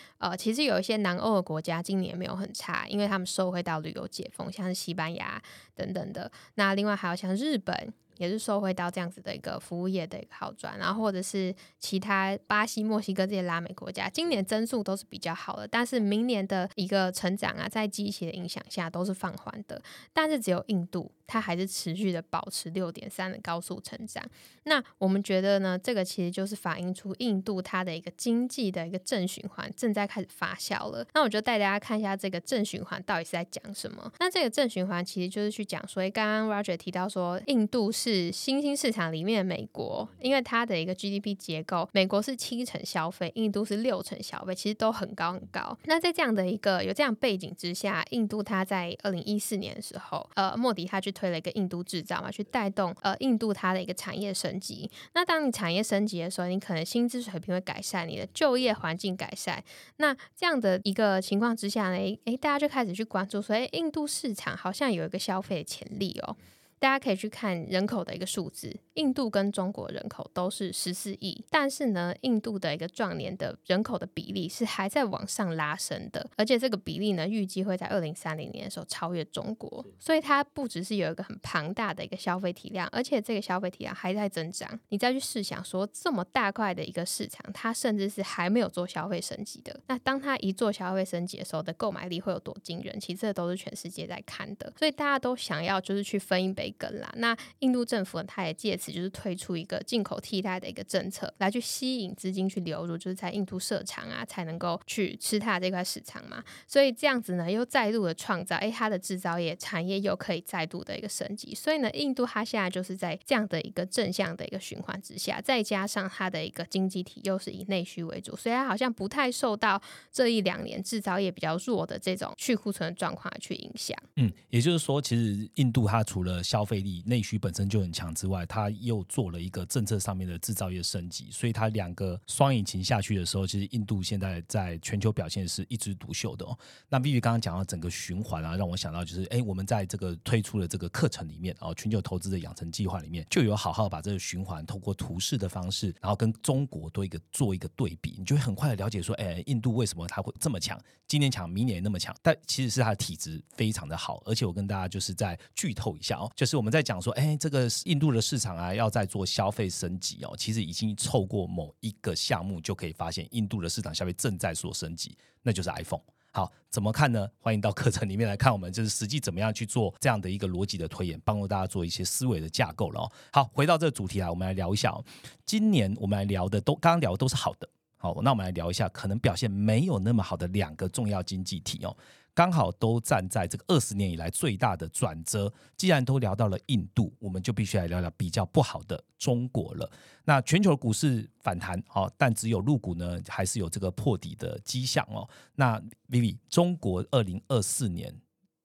[SPEAKER 2] 呃，其实有一些南欧的国家今年没有很差，因为他们受惠到旅游解封，像是西班牙等等的。那另外还有像日本。也是收回到这样子的一个服务业的一个好转，然后或者是其他巴西、墨西哥这些拉美国家，今年增速都是比较好的，但是明年的一个成长啊，在机器的影响下都是放缓的。但是只有印度，它还是持续的保持六点三的高速成长。那我们觉得呢，这个其实就是反映出印度它的一个经济的一个正循环正在开始发酵了。那我就带大家看一下这个正循环到底是在讲什么。那这个正循环其实就是去讲，所以刚刚 Roger 提到说，印度是。是新兴市场里面的美国，因为它的一个 GDP 结构，美国是七成消费，印度是六成消费，其实都很高很高。那在这样的一个有这样背景之下，印度它在二零一四年的时候，呃，莫迪他去推了一个印度制造嘛，去带动呃印度它的一个产业升级。那当你产业升级的时候，你可能薪资水平会改善，你的就业环境改善。那这样的一个情况之下呢，诶，大家就开始去关注说，诶，印度市场好像有一个消费潜力哦。大家可以去看人口的一个数字，印度跟中国人口都是十四亿，但是呢，印度的一个壮年的人口的比例是还在往上拉升的，而且这个比例呢，预计会在二零三零年的时候超越中国，所以它不只是有一个很庞大的一个消费体量，而且这个消费体量还在增长。你再去试想说，这么大块的一个市场，它甚至是还没有做消费升级的，那当它一做消费升级的时候的购买力会有多惊人？其实这都是全世界在看的，所以大家都想要就是去分一杯羹啦。那印度政府呢，它也借此就是推出一个进口替代的一个政策，来去吸引资金去流入，就是在印度设厂啊，才能够去吃它这块市场嘛。所以这样子呢，又再度的创造，哎，它的制造业产业又可以再度的一个升级。所以呢，印度它现在就是在这样的一个正向的一个循环之下，再加上它的一个经济体又是以内需为主，所以它好像不太受到这一两年制造业比较弱的这种去库存状况去影响。
[SPEAKER 1] 嗯，也就是说，其实印度它除了消费力、内需本身就很强之外，它又做了一个政策上面的制造业升级，所以它两个双引擎下去的时候，其实印度现在在全球表现是一枝独秀的哦。那 Vivi 刚刚讲到整个循环啊，让我想到就是，哎，我们在这个推出的这个课程里面哦，全球投资的养成计划里面，就有好好把这个循环通过图示的方式，然后跟中国多一个做一个对比，你就会很快的了解说，哎，印度为什么它会这么强，今年强，明年那么强，但其实是它的体质非常的好，而且我跟大家就是在剧透一下哦，就是我们在讲说，哎，这个印度的市场啊，要在做消费升级哦，其实已经凑过某一个项目就可以发现，印度的市场消费正在做升级，那就是 iPhone。好，怎么看呢？欢迎到课程里面来看，我们就是实际怎么样去做这样的一个逻辑的推演，帮助大家做一些思维的架构了哦。好，回到这个主题来，我们来聊一下哦。今年我们来聊的都刚刚聊的都是好的，好，那我们来聊一下可能表现没有那么好的两个重要经济体哦。刚好都站在这个二十年以来最大的转折。既然都聊到了印度，我们就必须来聊聊比较不好的中国了。那全球股市反弹哦，但只有入股呢，还是有这个破底的迹象哦。那 Vivi，中国二零二四年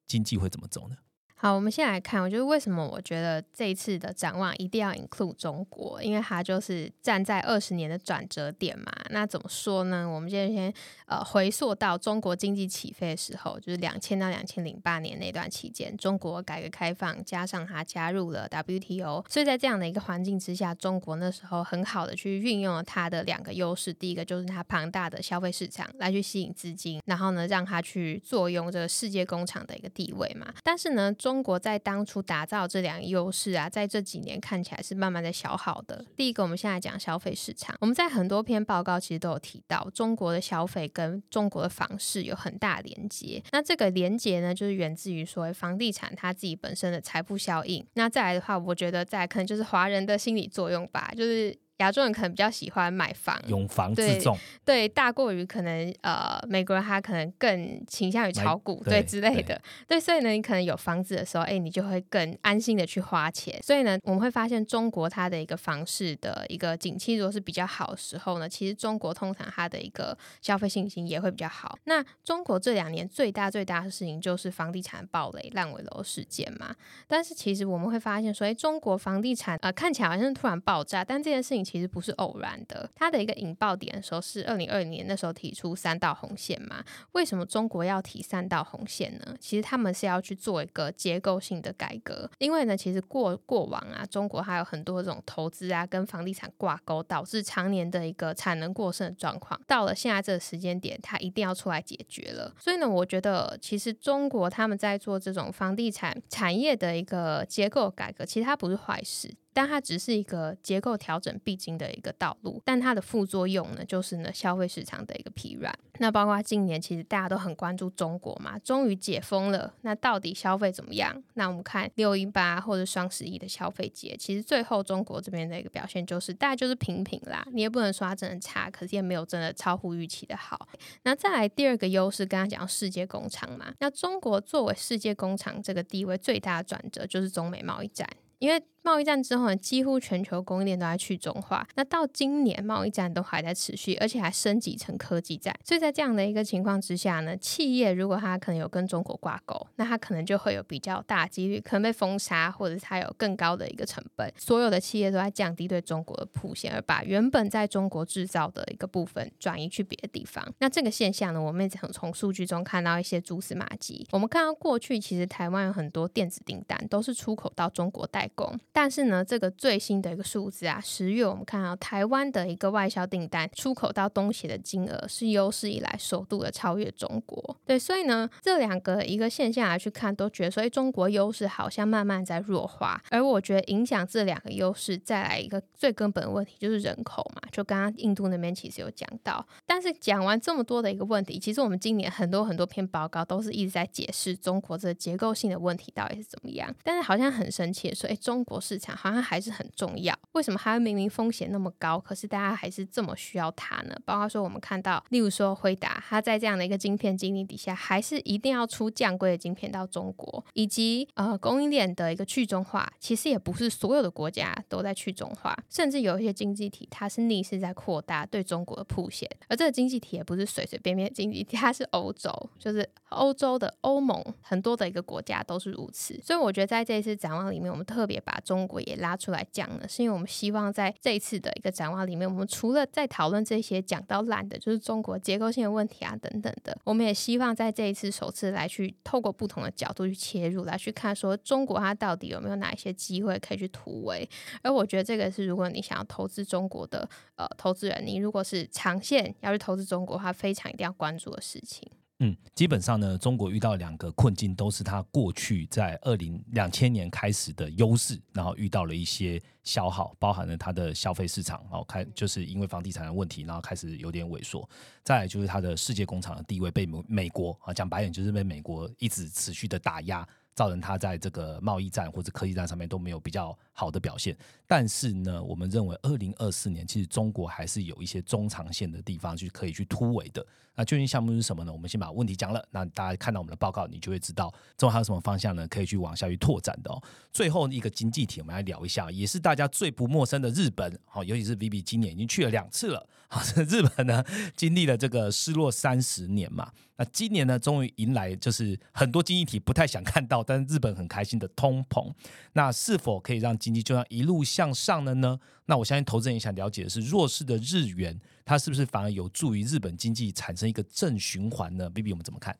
[SPEAKER 1] 经济会怎么走呢？
[SPEAKER 2] 好，我们先来看，我觉得为什么我觉得这一次的展望一定要 include 中国，因为它就是站在二十年的转折点嘛。那怎么说呢？我们现在先呃回溯到中国经济起飞的时候，就是两千到两千零八年那段期间，中国改革开放加上它加入了 WTO，所以在这样的一个环境之下，中国那时候很好的去运用了它的两个优势，第一个就是它庞大的消费市场来去吸引资金，然后呢让它去坐拥这个世界工厂的一个地位嘛。但是呢，中国在当初打造这两个优势啊，在这几年看起来是慢慢的消耗的。第一个，我们现在讲消费市场，我们在很多篇报告其实都有提到，中国的消费跟中国的房市有很大连接。那这个连接呢，就是源自于说房地产它自己本身的财富效应。那再来的话，我觉得再可能就是华人的心理作用吧，就是。亚洲人可能比较喜欢买房，
[SPEAKER 1] 用房自重，
[SPEAKER 2] 对，大过于可能呃，美国人他可能更倾向于炒股，对之类的，对，所以呢，你可能有房子的时候，哎，你就会更安心的去花钱。所以呢，我们会发现中国它的一个房市的一个景气，如果是比较好的时候呢，其实中国通常它的一个消费信心也会比较好。那中国这两年最大最大的事情就是房地产暴雷、烂尾楼事件嘛。但是其实我们会发现，所以中国房地产呃看起来好像是突然爆炸，但这件事情。其实不是偶然的，它的一个引爆点的时候是二零二零年那时候提出三道红线嘛？为什么中国要提三道红线呢？其实他们是要去做一个结构性的改革，因为呢，其实过过往啊，中国还有很多这种投资啊跟房地产挂钩，导致常年的一个产能过剩的状况。到了现在这个时间点，它一定要出来解决了。所以呢，我觉得其实中国他们在做这种房地产产业的一个结构改革，其实它不是坏事。但它只是一个结构调整必经的一个道路，但它的副作用呢，就是呢消费市场的一个疲软。那包括今年其实大家都很关注中国嘛，终于解封了，那到底消费怎么样？那我们看六一八或者双十一的消费节，其实最后中国这边的一个表现就是大概就是平平啦，你也不能说它真的差，可是也没有真的超乎预期的好。那再来第二个优势，刚刚讲世界工厂嘛，那中国作为世界工厂这个地位最大的转折，就是中美贸易战。因为贸易战之后呢，几乎全球供应链都在去中化。那到今年贸易战都还在持续，而且还升级成科技战。所以在这样的一个情况之下呢，企业如果它可能有跟中国挂钩，那它可能就会有比较大几率可能被封杀，或者是它有更高的一个成本。所有的企业都在降低对中国的铺线，而把原本在中国制造的一个部分转移去别的地方。那这个现象呢，我们也从从数据中看到一些蛛丝马迹。我们看到过去其实台湾有很多电子订单都是出口到中国代工，但是呢，这个最新的一个数字啊，十月我们看到台湾的一个外销订单出口到东协的金额是有史以来首度的超越中国。对，所以呢，这两个一个现象来去看，都觉得所以中国优势好像慢慢在弱化。而我觉得影响这两个优势，再来一个最根本的问题就是人口嘛，就刚刚印度那边其实有讲到。但是讲完这么多的一个问题，其实我们今年很多很多篇报告都是一直在解释中国这个结构性的问题到底是怎么样。但是好像很生气的说，哎，中国市场好像还是很重要。为什么它明明风险那么高，可是大家还是这么需要它呢？包括说我们看到，例如说辉达，它在这样的一个晶片经历底下，还是一定要出降规的晶片到中国，以及呃供应链的一个去中化，其实也不是所有的国家都在去中化，甚至有一些经济体它是逆势在扩大对中国的铺线，而这个经济体也不是随随便便的经济体，它是欧洲，就是欧洲的欧盟很多的一个国家都是如此。所以我觉得在这一次展望里面，我们特别把中中国也拉出来讲呢，是因为我们希望在这一次的一个展望里面，我们除了在讨论这些讲到烂的，就是中国结构性的问题啊等等的，我们也希望在这一次首次来去透过不同的角度去切入，来去看说中国它到底有没有哪一些机会可以去突围。而我觉得这个是如果你想要投资中国的呃投资人，你如果是长线要去投资中国，它非常一定要关注的事情。
[SPEAKER 1] 嗯，基本上呢，中国遇到两个困境，都是它过去在二零两千年开始的优势，然后遇到了一些消耗，包含了它的消费市场，然后开就是因为房地产的问题，然后开始有点萎缩。再来就是它的世界工厂的地位被美美国啊，讲白点就是被美国一直持续的打压。造成它在这个贸易战或者科技战上面都没有比较好的表现，但是呢，我们认为二零二四年其实中国还是有一些中长线的地方去可以去突围的。那究竟项目是什么呢？我们先把问题讲了，那大家看到我们的报告，你就会知道中还有什么方向呢？可以去往下去拓展的哦。最后一个经济体，我们来聊一下，也是大家最不陌生的日本。好，尤其是 Vivi 今年已经去了两次了。好，日本呢经历了这个失落三十年嘛。那今年呢，终于迎来就是很多经济体不太想看到，但是日本很开心的通膨。那是否可以让经济就这样一路向上了呢？那我相信投资人也想了解的是，弱势的日元，它是不是反而有助于日本经济产生一个正循环呢？B B，我们怎么看？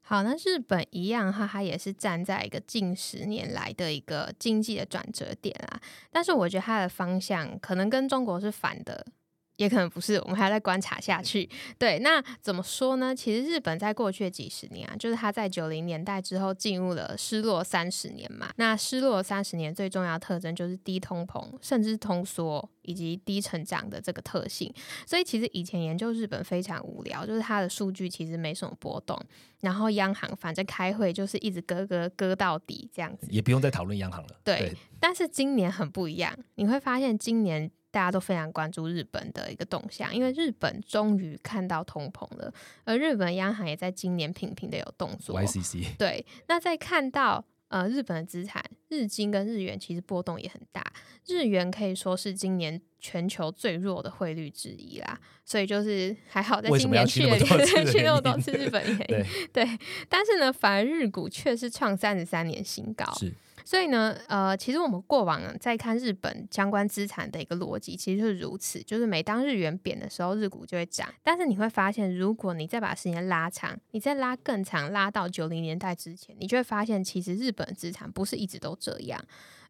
[SPEAKER 2] 好，那日本一样哈，它也是站在一个近十年来的一个经济的转折点啊。但是我觉得它的方向可能跟中国是反的。也可能不是，我们还要再观察下去。对，那怎么说呢？其实日本在过去的几十年啊，就是它在九零年代之后进入了失落三十年嘛。那失落三十年最重要的特征就是低通膨，甚至通缩以及低成长的这个特性。所以其实以前研究日本非常无聊，就是它的数据其实没什么波动，然后央行反正开会就是一直割割割到底这样子，
[SPEAKER 1] 也不用再讨论央行了。
[SPEAKER 2] 对，但是今年很不一样，你会发现今年。大家都非常关注日本的一个动向，因为日本终于看到通膨了，而日本央行也在今年频频的有动作。
[SPEAKER 1] YCC
[SPEAKER 2] 对，那在看到呃日本的资产日经跟日元其实波动也很大，日元可以说是今年全球最弱的汇率之一啦，所以就是还好在今年去了 去那么多次日本原因，对，但是呢，反而日股却是创三十三年新高。
[SPEAKER 1] 是。
[SPEAKER 2] 所以呢，呃，其实我们过往在看日本相关资产的一个逻辑，其实是如此，就是每当日元贬的时候，日股就会涨。但是你会发现，如果你再把时间拉长，你再拉更长，拉到九零年代之前，你就会发现，其实日本资产不是一直都这样。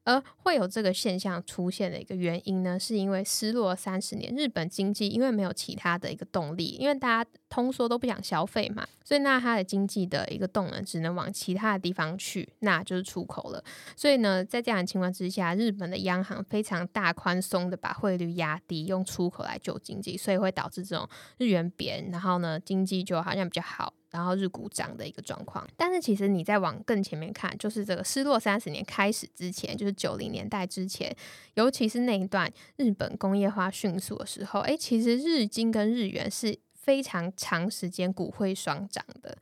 [SPEAKER 2] 而会有这个现象出现的一个原因呢，是因为失落三十年，日本经济因为没有其他的一个动力，因为大家通缩都不想消费嘛，所以那它的经济的一个动能只能往其他的地方去，那就是出口了。所以呢，在这样的情况之下，日本的央行非常大宽松的把汇率压低，用出口来救经济，所以会导致这种日元贬，然后呢，经济就好像比较好。然后日股涨的一个状况，但是其实你再往更前面看，就是这个失落三十年开始之前，就是九零年代之前，尤其是那一段日本工业化迅速的时候，诶，其实日经跟日元是非常长时间股汇双涨的。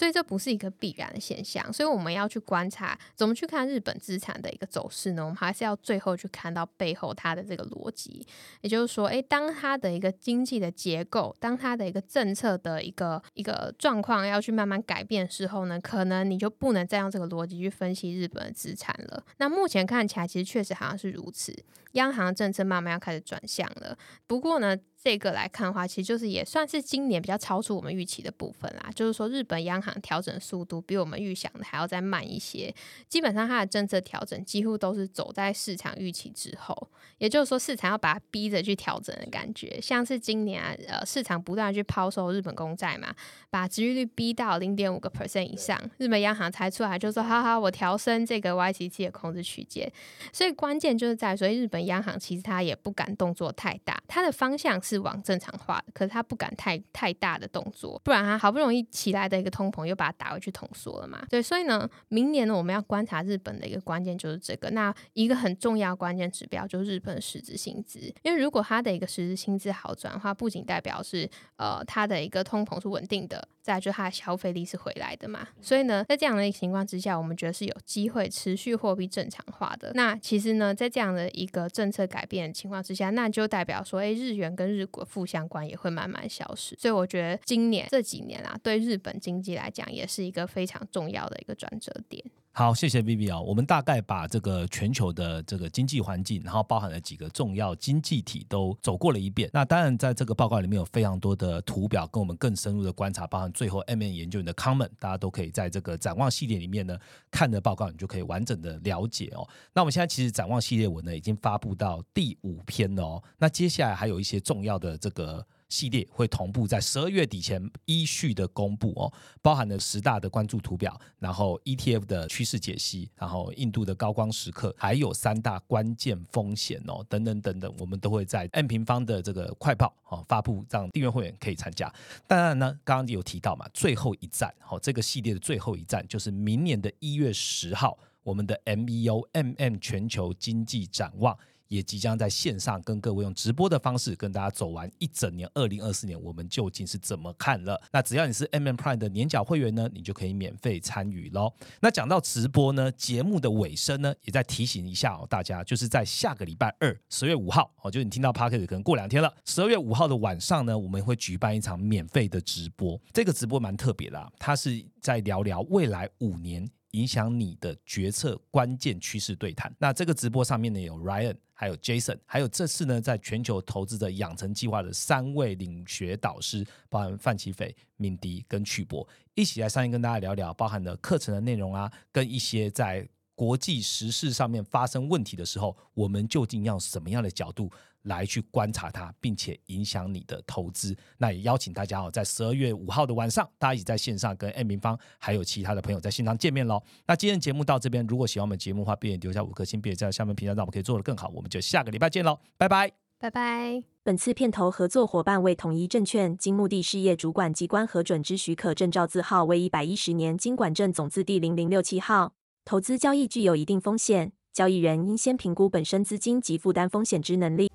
[SPEAKER 2] 所以这不是一个必然的现象。所以我们要去观察，怎么去看日本资产的一个走势呢？我们还是要最后去看到背后它的这个逻辑，也就是说，诶，当它的一个经济的结构，当它的一个政策的一个一个状况要去慢慢改变的时候呢，可能你就不能再用这个逻辑去分析日本的资产了。那目前看起来，其实确实好像是如此，央行政策慢慢要开始转向了。不过呢。这个来看的话，其实就是也算是今年比较超出我们预期的部分啦。就是说，日本央行调整速度比我们预想的还要再慢一些。基本上，它的政策调整几乎都是走在市场预期之后。也就是说，市场要把它逼着去调整的感觉，像是今年啊，呃，市场不断去抛售日本公债嘛，把殖利率逼到零点五个 percent 以上，日本央行才出来就说：“哈哈，我调升这个 YCC 的控制区间。”所以关键就是在，所以日本央行其实它也不敢动作太大，它的方向。是往正常化的，可是他不敢太太大的动作，不然他好不容易起来的一个通膨又把它打回去通缩了嘛。对，所以呢，明年呢我们要观察日本的一个关键就是这个。那一个很重要关键指标就是日本的实质薪资，因为如果它的一个实质薪资好转的话，不仅代表是呃它的一个通膨是稳定的。再就它的消费力是回来的嘛，所以呢，在这样的一个情况之下，我们觉得是有机会持续货币正常化的。那其实呢，在这样的一个政策改变的情况之下，那就代表说，哎，日元跟日股负相关也会慢慢消失。所以我觉得今年这几年啊，对日本经济来讲，也是一个非常重要的一个转折点。
[SPEAKER 1] 好，谢谢 B B 啊。我们大概把这个全球的这个经济环境，然后包含了几个重要经济体都走过了一遍。那当然，在这个报告里面有非常多的图表，跟我们更深入的观察，包含最后 M N 研究员的 comment，大家都可以在这个展望系列里面呢看的报告，你就可以完整的了解哦。那我们现在其实展望系列文呢已经发布到第五篇了哦。那接下来还有一些重要的这个。系列会同步在十二月底前依序的公布哦，包含了十大的关注图表，然后 ETF 的趋势解析，然后印度的高光时刻，还有三大关键风险哦，等等等等，我们都会在 N 平方的这个快报哦发布，让订阅会员可以参加。当然呢，刚刚有提到嘛，最后一站哦，这个系列的最后一站就是明年的一月十号，我们的 MEO MM 全球经济展望。也即将在线上跟各位用直播的方式跟大家走完一整年，二零二四年我们究竟是怎么看了？那只要你是 M M Prime 的年缴会员呢，你就可以免费参与喽。那讲到直播呢，节目的尾声呢，也在提醒一下哦，大家就是在下个礼拜二，十月五号哦，就是你听到 p a r k e t 可能过两天了，十二月五号的晚上呢，我们会举办一场免费的直播。这个直播蛮特别的，它是在聊聊未来五年影响你的决策关键趋势对谈。那这个直播上面呢，有 Ryan。还有 Jason，还有这次呢，在全球投资的养成计划的三位领学导师，包含范奇斐、敏迪跟曲博，一起来上线跟大家聊聊，包含的课程的内容啊，跟一些在国际时事上面发生问题的时候，我们究竟要什么样的角度？来去观察它，并且影响你的投资。那也邀请大家哦，在十二月五号的晚上，大家一起在线上跟 M 平方还有其他的朋友在线上见面喽。那今天节目到这边，如果喜欢我们节目的话，别留下五颗星，别在下面评价，让我们可以做得更好。我们就下个礼拜见喽，拜拜，
[SPEAKER 2] 拜拜。
[SPEAKER 3] 本次片头合作伙伴为统一证券经目的事业主管机关核准之许可证照字号为一百一十年经管证总字第零零六七号。投资交易具有一定风险，交易人应先评估本身资金及负担风险之能力。